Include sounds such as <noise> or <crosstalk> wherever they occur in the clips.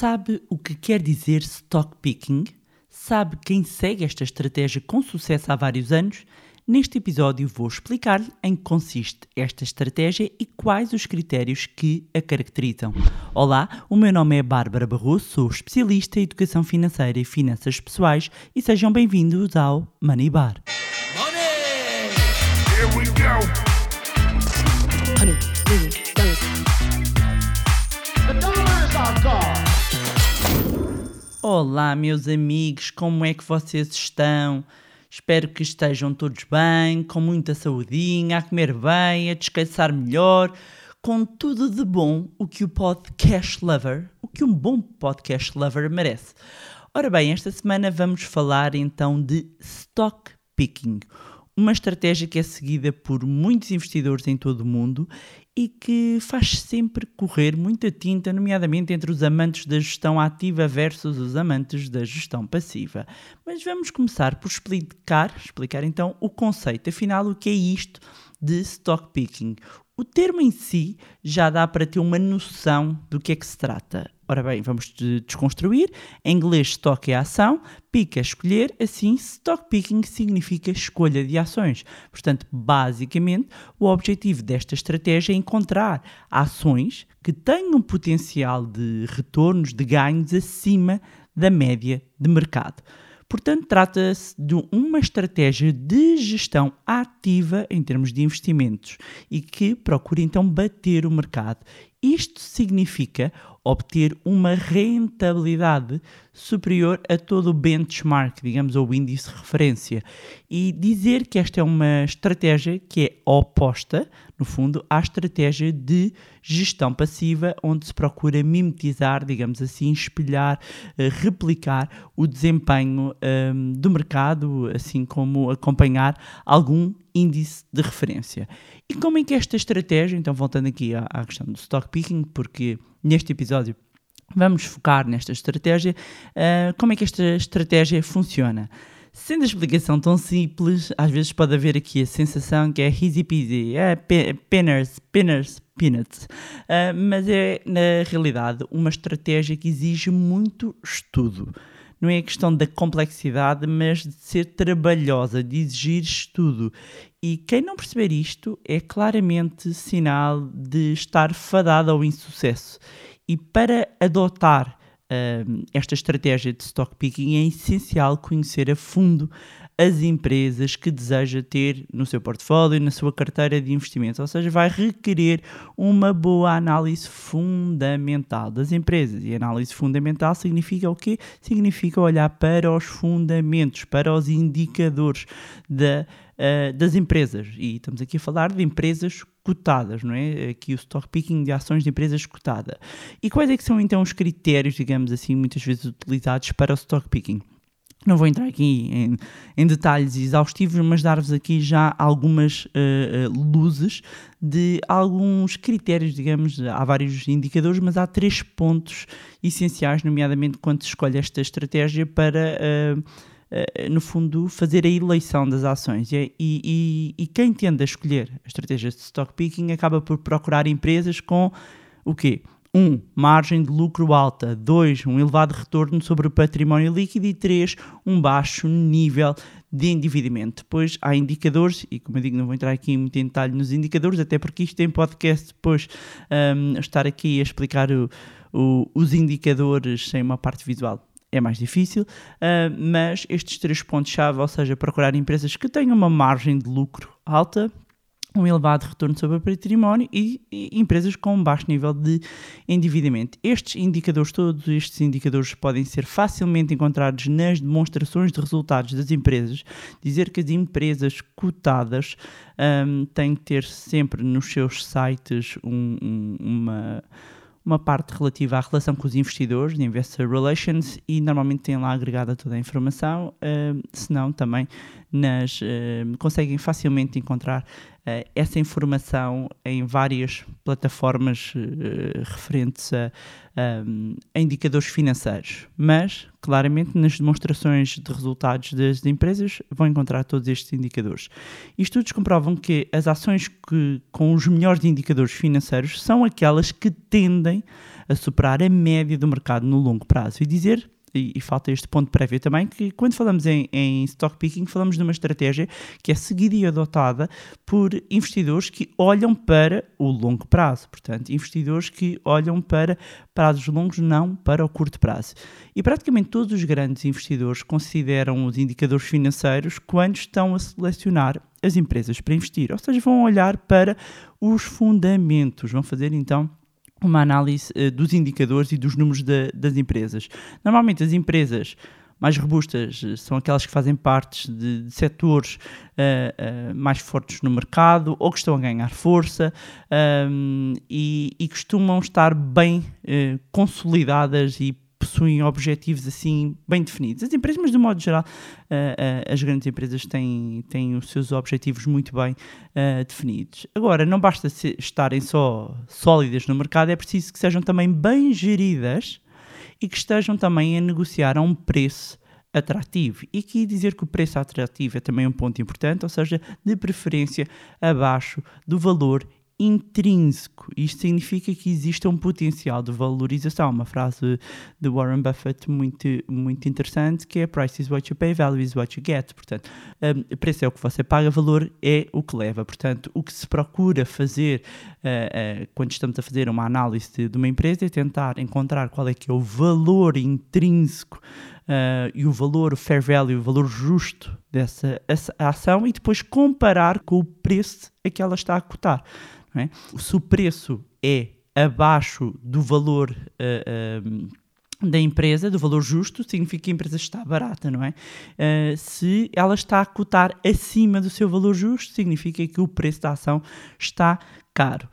Sabe o que quer dizer stock picking? Sabe quem segue esta estratégia com sucesso há vários anos? Neste episódio vou explicar-lhe em que consiste esta estratégia e quais os critérios que a caracterizam. Olá, o meu nome é Bárbara Barroso, sou especialista em educação financeira e finanças pessoais e sejam bem-vindos ao Money Bar. Money! Here we go! Olá, meus amigos, como é que vocês estão? Espero que estejam todos bem, com muita saudinha, a comer bem, a descansar melhor, com tudo de bom o que o podcast lover, o que um bom podcast lover merece. Ora bem, esta semana vamos falar então de stock picking, uma estratégia que é seguida por muitos investidores em todo o mundo e que faz sempre correr muita tinta, nomeadamente entre os amantes da gestão ativa versus os amantes da gestão passiva. Mas vamos começar por explicar, explicar então o conceito, afinal o que é isto de stock picking. O termo em si já dá para ter uma noção do que é que se trata. Ora bem, vamos desconstruir. Em inglês, stock é ação, pick é escolher, assim, stock picking significa escolha de ações. Portanto, basicamente, o objetivo desta estratégia é encontrar ações que tenham potencial de retornos, de ganhos acima da média de mercado. Portanto, trata-se de uma estratégia de gestão ativa em termos de investimentos e que procura então bater o mercado. Isto significa obter uma rentabilidade superior a todo o benchmark, digamos, ou índice de referência. E dizer que esta é uma estratégia que é oposta, no fundo, à estratégia de gestão passiva, onde se procura mimetizar, digamos assim, espelhar, eh, replicar o desempenho um, do mercado, assim como acompanhar algum índice de referência. E como é que esta estratégia, então voltando aqui à, à questão do stock picking, porque neste episódio vamos focar nesta estratégia, uh, como é que esta estratégia funciona. Sendo a explicação tão simples, às vezes pode haver aqui a sensação que é easy peasy, é pinners, pinners, peanuts. Uh, mas é, na realidade, uma estratégia que exige muito estudo. Não é questão da complexidade, mas de ser trabalhosa, de exigir estudo. E quem não perceber isto é claramente sinal de estar fadado ao insucesso. E para adotar esta estratégia de stock picking é essencial conhecer a fundo as empresas que deseja ter no seu portfólio na sua carteira de investimentos, ou seja, vai requerer uma boa análise fundamental das empresas. E análise fundamental significa o quê? Significa olhar para os fundamentos, para os indicadores da, uh, das empresas. E estamos aqui a falar de empresas cotadas, não é? Aqui o stock picking de ações de empresas cotadas. E quais é que são então os critérios, digamos assim, muitas vezes utilizados para o stock picking? Não vou entrar aqui em, em detalhes exaustivos, mas dar-vos aqui já algumas uh, luzes de alguns critérios, digamos, há vários indicadores, mas há três pontos essenciais, nomeadamente quando se escolhe esta estratégia para, uh, no fundo, fazer a eleição das ações. E, e, e quem tende a escolher a estratégia de stock picking acaba por procurar empresas com o quê? 1. Um, margem de lucro alta. 2. Um elevado retorno sobre o património líquido. E 3. Um baixo nível de endividamento. Depois há indicadores, e como eu digo, não vou entrar aqui muito em detalhe nos indicadores, até porque isto tem podcast depois um, estar aqui a explicar o, o, os indicadores sem uma parte visual é mais difícil, uh, mas estes três pontos-chave, ou seja, procurar empresas que tenham uma margem de lucro alta, um elevado retorno sobre o património e, e, empresas com um baixo nível de endividamento. Estes indicadores, todos estes indicadores podem ser facilmente encontrados nas demonstrações de resultados das empresas. Dizer que as empresas cotadas um, têm que ter sempre nos seus sites um, um, uma uma parte relativa à relação com os investidores, de Investor Relations, e normalmente têm lá agregada toda a informação, uh, se não também nas, uh, conseguem facilmente encontrar essa informação em várias plataformas referentes a, a, indicadores financeiros. Mas, claramente, nas demonstrações de resultados das empresas vão encontrar todos estes indicadores. E estudos comprovam que as ações que, com os melhores indicadores financeiros são aquelas que tendem a superar a média do mercado no longo prazo. E dizer e, e, falta este ponto prévio também, que quando falamos em, em, stock picking, falamos de uma estratégia que é seguida e adotada por investidores que olham para o longo prazo. Portanto, investidores que olham para prazos longos, não para o curto prazo. E praticamente todos os grandes investidores consideram os indicadores financeiros quando estão a selecionar as empresas para investir, ou seja, vão olhar para os fundamentos, vão fazer então uma análise uh, dos indicadores e dos números de, das empresas. Normalmente as empresas mais robustas eh, são aquelas que fazem parte de, de setores uh, uh, mais fortes no mercado ou que estão a ganhar força um, ehm, e, e, costumam estar bem consolidadas e possuem objetivos assim bem definidos. As empresas, mas de modo geral, uh, uh, as grandes empresas têm, têm os seus objetivos muito bem uh, definidos. Agora, não basta estarem só sólidas no mercado, é preciso que sejam também bem geridas e que estejam também a negociar a um preço atrativo. E aqui dizer que o preço atrativo é também um ponto importante, ou seja, de preferência abaixo do valor intrínseco. Isto significa que existe um potencial de valorização. Uma frase de Warren Buffett muito, muito interessante que é price is what you pay, value is what you get. Portanto, um, preço é o que você paga, valor é o que leva. Portanto, o que se procura fazer uh, uh, quando estamos a fazer uma análise de, de, uma empresa é tentar encontrar qual é que é o valor intrínseco Uh, e o valor, o fair value, o valor justo dessa ação e depois comparar com o preço a que ela está a cotar. É? Se o preço é abaixo do valor uh, da empresa, do valor justo, significa que a empresa está barata, não é? Uh, se ela está a cotar acima do seu valor justo, significa que o preço da ação está caro.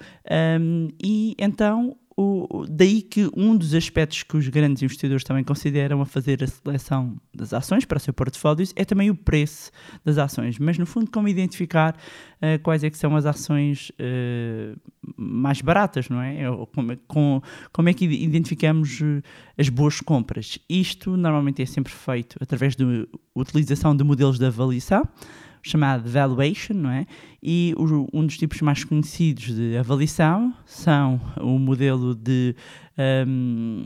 Um, e então o, daí que um dos aspectos que os grandes investidores também consideram a fazer a seleção das ações para o seu portfólio é também o preço das ações, mas no fundo como identificar uh, quais é que são as ações uh, mais baratas, não é? Como, é, com, como é que identificamos uh, as boas compras? Isto normalmente é sempre feito através da utilização de modelos de avaliação, chamado valuation, não é? E o, um dos tipos mais conhecidos de avaliação são o modelo de um,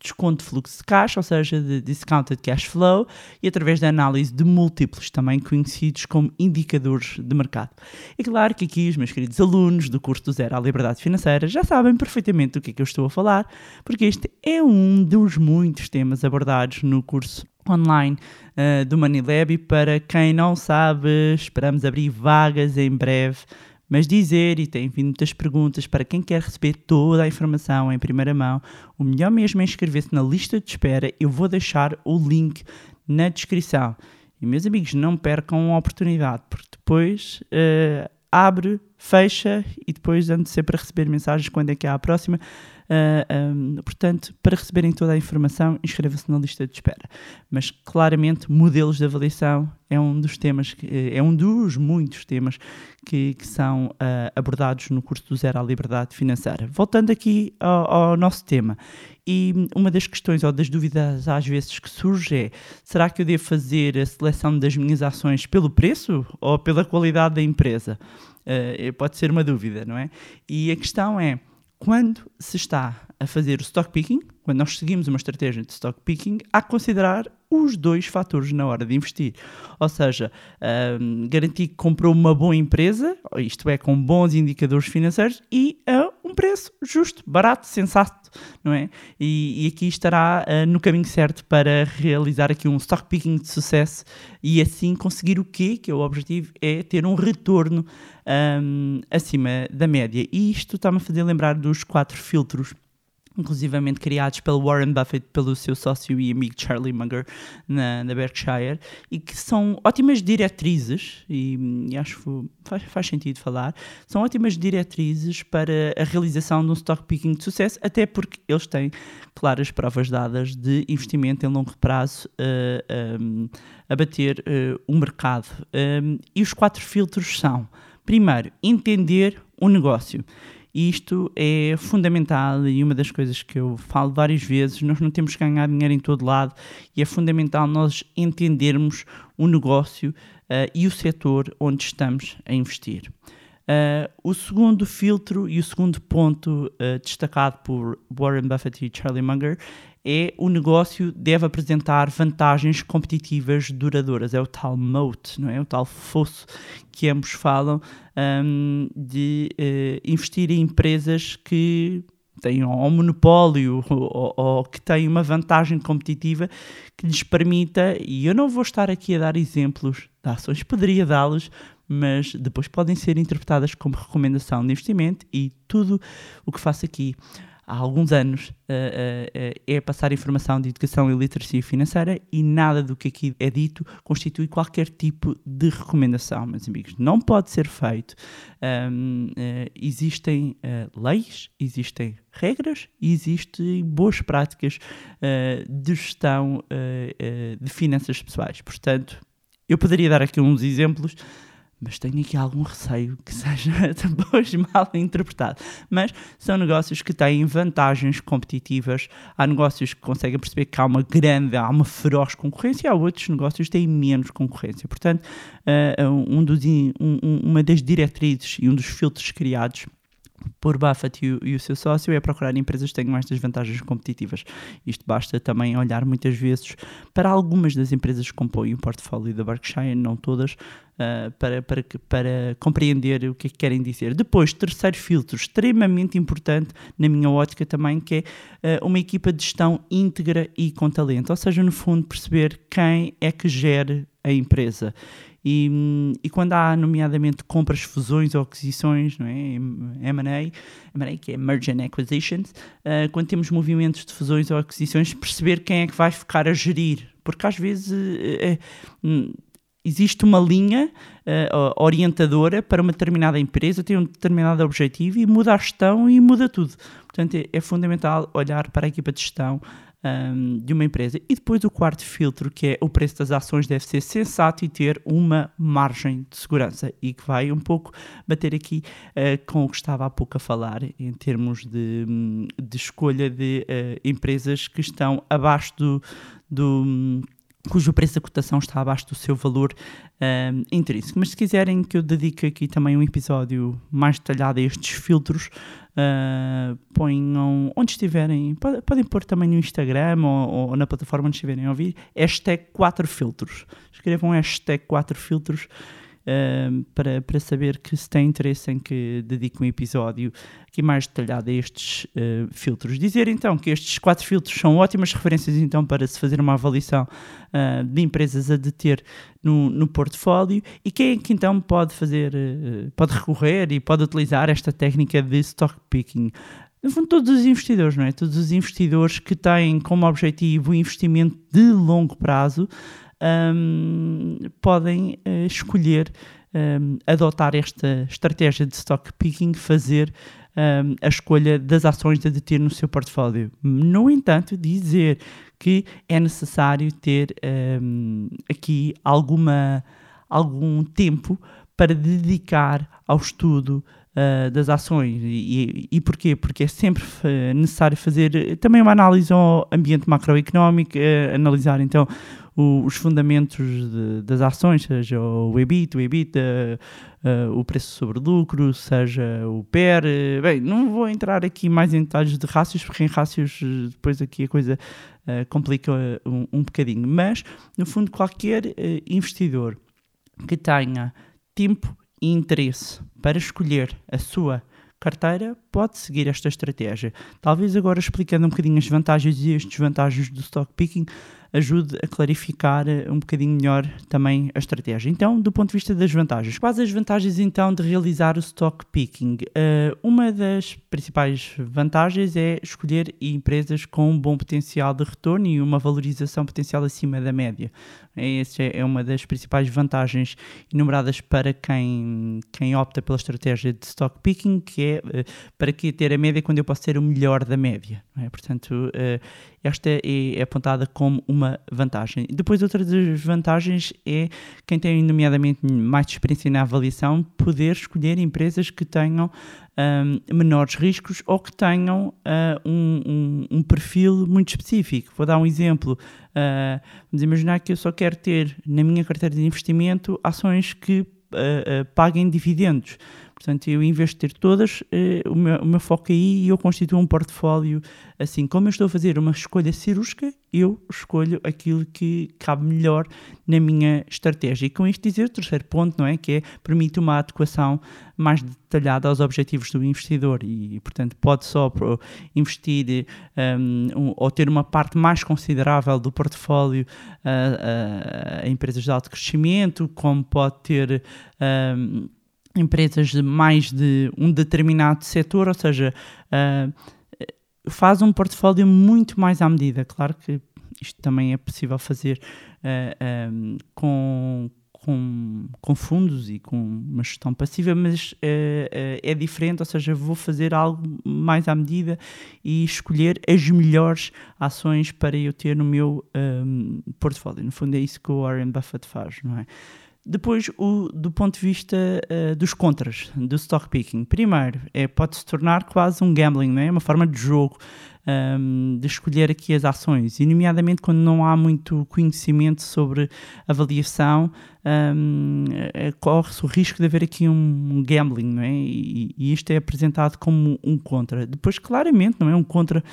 desconto de fluxo de caixa, ou seja, de discounted cash flow, e através da análise de múltiplos, também conhecidos como indicadores de mercado. É claro que aqui os meus queridos alunos do curso do Zero à Liberdade Financeira já sabem perfeitamente do que é que eu estou a falar, porque este é um dos muitos temas abordados no curso online uh, do Manilab e para quem não sabe, esperamos abrir vagas em breve, mas dizer, e tem vindo muitas perguntas, para quem quer receber toda a informação em primeira mão, o melhor mesmo é inscrever-se na lista de espera, eu vou deixar o link na descrição. E meus amigos, não percam a oportunidade, porque depois uh, abre, fecha e depois ando sempre a receber mensagens quando é que há a próxima. Uh, ah, um, portanto, para receberem toda a informação, inscreva-se na lista de espera. Mas claramente, modelos de avaliação é um dos temas, que, é um dos muitos temas que, que são uh, abordados no curso do Zero à Liberdade Financeira. Voltando aqui ao, ao, nosso tema, e uma das questões ou das dúvidas às vezes que surge é: será que eu devo fazer a seleção das minhas ações pelo preço ou pela qualidade da empresa? Uh, pode ser uma dúvida, não é? E a questão é quando se está a fazer o stock picking, quando nós seguimos uma estratégia de stock picking, há que considerar os dois fatores na hora de investir. Ou seja, um, garantir que comprou uma boa empresa, isto é, com bons indicadores financeiros e a um preço justo, barato, sensato, não é? E, e aqui estará uh, no caminho certo para realizar aqui um stock picking de sucesso e assim conseguir o quê? Que é o objetivo é ter um retorno um, acima da média. E isto está-me a fazer lembrar dos quatro filtros inclusivamente criados pelo Warren Buffett, pelo seu sócio e amigo Charlie Munger na, na Berkshire, e que são ótimas diretrizes, e, e acho que faz, faz, sentido falar, são ótimas diretrizes para a realização de um stock picking de sucesso, até porque eles têm claras provas dadas de investimento em longo prazo uh, um, a bater uh, o mercado. Um, e os quatro filtros são, primeiro, entender o negócio. Isto é fundamental e uma das coisas que eu falo várias vezes, nós não temos que ganhar dinheiro em todo lado e é fundamental nós entendermos o negócio uh, e o setor onde estamos a investir. Uh, o segundo filtro e o segundo ponto uh, destacado por Warren Buffett e Charlie Munger é o negócio deve apresentar vantagens competitivas duradouras. É o tal moat, não é? O tal fosso que ambos falam um, de uh, investir em empresas que têm um monopólio ou, ou, que têm uma vantagem competitiva que lhes permita, e eu não vou estar aqui a dar exemplos de ações, poderia dá-los, mas depois podem ser interpretadas como recomendação de investimento e tudo o que faço aqui há alguns anos uh, uh, é passar informação de educação e literacia financeira e nada do que aqui é dito constitui qualquer tipo de recomendação, meus amigos. Não pode ser feito. Um, existem leis, existem regras e existem boas práticas de gestão de finanças pessoais. Portanto, eu poderia dar aqui uns exemplos mas tenho aqui algum receio que seja <laughs> depois mal interpretado. Mas são negócios que têm vantagens competitivas, há negócios que conseguem perceber que há uma grande, há uma feroz concorrência, há outros negócios que têm menos concorrência. Portanto, uh, um dos, um, uma das diretrizes e um dos filtros criados por Buffett e o, e o, seu sócio é procurar empresas que tenham estas vantagens competitivas. Isto basta também olhar muitas vezes para algumas das empresas que compõem o portfólio da Berkshire, não todas, uh, para, para, para compreender o que é que querem dizer. Depois, terceiro filtro, extremamente importante na minha ótica também, que é uh, uma equipa de gestão íntegra e com talento, ou seja, no fundo, perceber quem é que gere a empresa e, e quando há, nomeadamente, compras, fusões ou aquisições, não é? M&A, que é Merge and Acquisitions, uh, quando temos movimentos de fusões ou aquisições, perceber quem é que vai ficar a gerir. Porque às vezes uh, existe uma linha uh, orientadora para uma determinada empresa, tem um determinado objetivo e muda a gestão e muda tudo. Portanto, é, é fundamental olhar para a equipa de gestão, um, de uma empresa. E depois o quarto filtro, que é o preço das ações, deve ser sensato e ter uma margem de segurança e que vai um pouco bater aqui uh, com o que estava há pouco a falar em termos de, de escolha de uh, empresas que estão abaixo do, do cujo preço da cotação está abaixo do seu valor um, intrínseco. Mas se quiserem que eu dedique aqui também um episódio mais detalhado a estes filtros, uh, ponham onde estiverem, pode, podem pôr também no Instagram ou, ou, na plataforma onde estiverem a ouvir, hashtag 4 filtros. Escrevam hashtag 4 filtros para, para saber que se tem interesse em que dedique um episódio aqui mais detalhado a estes uh, filtros. Dizer então que estes quatro filtros são ótimas referências então para se fazer uma avaliação uh, de empresas a deter no, no portfólio e quem é que então pode fazer, uh, pode recorrer e pode utilizar esta técnica de stock picking. No fundo, todos os investidores, não é? Todos os investidores que têm como objetivo o investimento de longo prazo um, podem uh, escolher um, adotar esta estratégia de stock picking, fazer um, a escolha das ações a deter no seu portfólio. No entanto, dizer que é necessário ter aqui alguma, algum tempo para dedicar ao estudo uh, das ações. E, e, porquê? Porque é sempre necessário fazer também uma análise ao ambiente macroeconómico, uh, analisar então o, os fundamentos de, das ações, seja o EBIT, o EBIT, uh, o preço sobre lucro, seja o PER. Bem, não vou entrar aqui mais em detalhes de rácios, porque em rácios depois aqui a coisa complica um, um bocadinho. Mas, no fundo, qualquer investidor que tenha tempo e interesse para escolher a sua carteira, pode seguir esta estratégia. Talvez agora explicando um bocadinho as vantagens e as desvantagens do stock picking, ajude a clarificar eh, um bocadinho melhor também a estratégia. Então, do ponto de vista das vantagens, quais as vantagens então de realizar o stock picking? Uh, uma das principais vantagens é escolher empresas com um bom potencial de retorno e uma valorização potencial acima da média. Essa é uma das principais vantagens enumeradas para quem, quem opta pela estratégia de stock picking, que é uh, para que ter a média quando eu posso ter o melhor da média. É? Portanto, uh, esta é, é, apontada como uma vantagem. Depois, outra das vantagens é quem tem, nomeadamente, mais experiência na avaliação, poder escolher empresas que tenham um, menores riscos ou que tenham uh, um, um, um, perfil muito específico. Vou dar um exemplo. Uh, vamos imaginar que eu só quero ter na minha carteira de investimento ações que uh, paguem dividendos. Portanto, eu, em vez de ter todas, eh, o, meu, o meu foco aí e eu constituo um portfólio assim. Como eu estou a fazer uma escolha cirúrgica, eu escolho aquilo que cabe melhor na minha estratégia. E com isto dizer, o terceiro ponto, não é? Que é, permite uma adequação mais detalhada aos objetivos do investidor e, portanto, pode só investir um, um, ou ter uma parte mais considerável do portfólio ah, ah, em empresas de alto crescimento, como pode ter um, empresas de mais de um determinado setor, ou seja, ah, faz um portfólio muito mais à medida. Claro que isto também é possível fazer ah, ah, com, com, com fundos e com uma gestão passiva, mas ah, é diferente, ou seja, vou fazer algo mais à medida e escolher as melhores ações para eu ter no meu ah, portfólio. No fundo é isso que o Warren Buffett faz, não é? Depois, o, do ponto de vista uh, dos contras, do stock picking. Primeiro, é, pode se tornar quase um gambling, não é? uma forma de jogo, um, de escolher aqui as ações, e nomeadamente quando não há muito conhecimento sobre avaliação, um, é, corre-se o risco de haver aqui um, gambling, não é? E, e isto é apresentado como um contra. Depois, claramente, não é um contra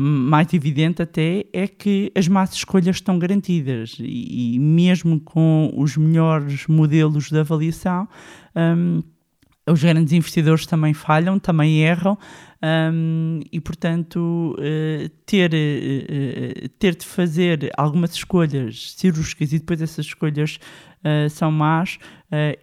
mais evidente até é que as más escolhas estão garantidas. E, e mesmo com os melhores modelos de avaliação, um, os grandes investidores também falham, também erram um, e, portanto, uh, ter, uh, ter de fazer algumas escolhas cirúrgicas e depois essas escolhas uh, são más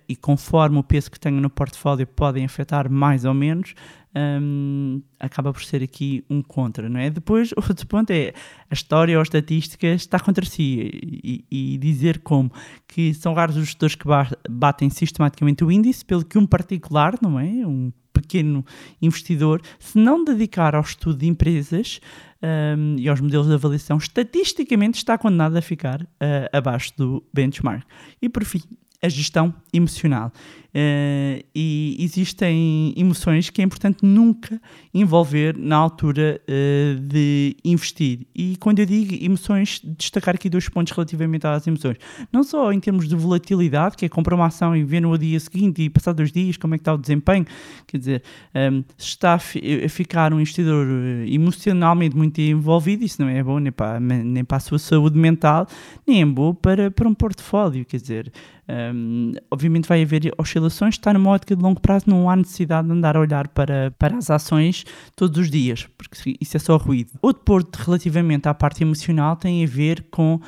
e conforme o peso que tenho no portfólio podem afetar mais ou menos, um, acaba por ser aqui um contra, não é? Depois, <laughs> outro ponto é a história ou a estatística está contra si e, e dizer como que são raros os gestores que batem sistematicamente o índice, pelo que um particular, não é? Um pequeno investidor, se não dedicar ao estudo de empresas um, e aos modelos de avaliação, estatisticamente está condenado a ficar uh, abaixo do benchmark. E por fim, a gestão emocional. Uh, e existem emoções que é importante nunca envolver na altura uh, de investir. E quando eu digo emoções, destacar aqui dois pontos relativamente às emoções. Não só em termos de volatilidade, que é comprar uma ação e ver no dia seguinte e passar dois dias como é que está o desempenho. Quer dizer, um, se está a, ficar um investidor eh, emocionalmente muito envolvido, isso não é bom nem para, nem para a sua saúde mental, nem é bom para, para um portfólio. Quer dizer, um, obviamente vai haver oscilações, está numa ótica de longo prazo, não há necessidade de andar a olhar para, para as ações todos os dias, porque isso é só ruído. Outro ponto relativamente à parte emocional tem a ver com uh,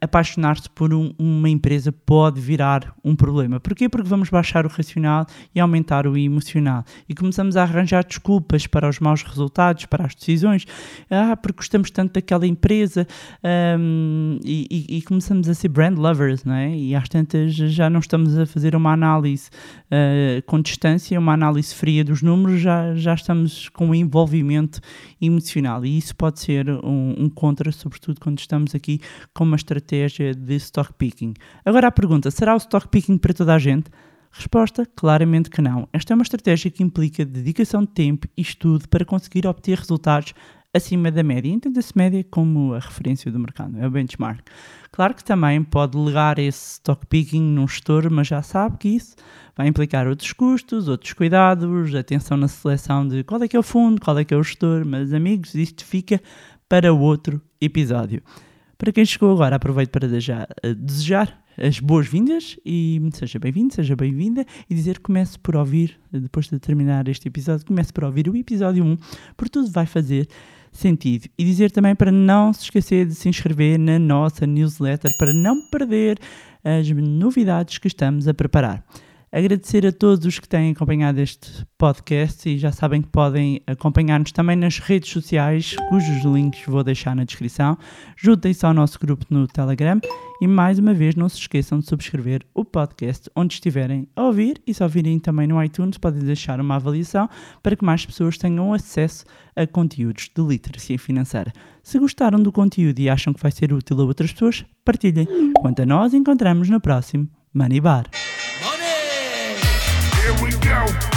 apaixonar-se por um, uma empresa pode virar um problema. Porquê? Porque vamos baixar o racional e aumentar o emocional. E começamos a arranjar desculpas para os maus resultados, para as decisões. Ah, porque gostamos tanto daquela empresa um, e, e, e começamos a ser brand lovers, não é? E às tantas já não estamos a fazer uma análise uh, com distância, uma análise fria dos números, já, já estamos com um envolvimento emocional e isso pode ser um, um contra, sobretudo quando estamos aqui com uma estratégia de stock picking. Agora a pergunta, será o stock picking para toda a gente? Resposta: claramente que não. Esta é uma estratégia que implica dedicação de tempo e estudo para conseguir obter resultados acima da média. Entenda-se média como a referência do mercado, é o benchmark. Claro que também pode legar esse stock picking num gestor, mas já sabe que isso vai implicar outros custos, outros cuidados, atenção na seleção de qual é que é o fundo, qual é que é o gestor, mas amigos, isto fica para outro episódio. Para quem chegou agora, aproveito para desejar, desejar as boas-vindas e seja bem-vindo, seja bem-vinda e dizer que comece por ouvir, depois de terminar este episódio, comece por ouvir o episódio 1, porque tudo vai fazer sentido. E dizer também para não se esquecer de se inscrever na nossa newsletter para não perder as novidades que estamos a preparar. Agradecer a todos os que têm acompanhado este podcast e já sabem que podem acompanhar-nos também nas redes sociais, cujos links vou deixar na descrição. Juntem-se ao nosso grupo no Telegram e mais uma vez não se esqueçam de subscrever o podcast onde estiverem a ouvir e se ouvirem também no iTunes podem deixar uma avaliação para que mais pessoas tenham acesso a conteúdos de literacia financeira. Se gostaram do conteúdo e acham que vai ser útil a outras pessoas, partilhem. Quanto a nós, encontramos no próximo Money Bar. Here we go.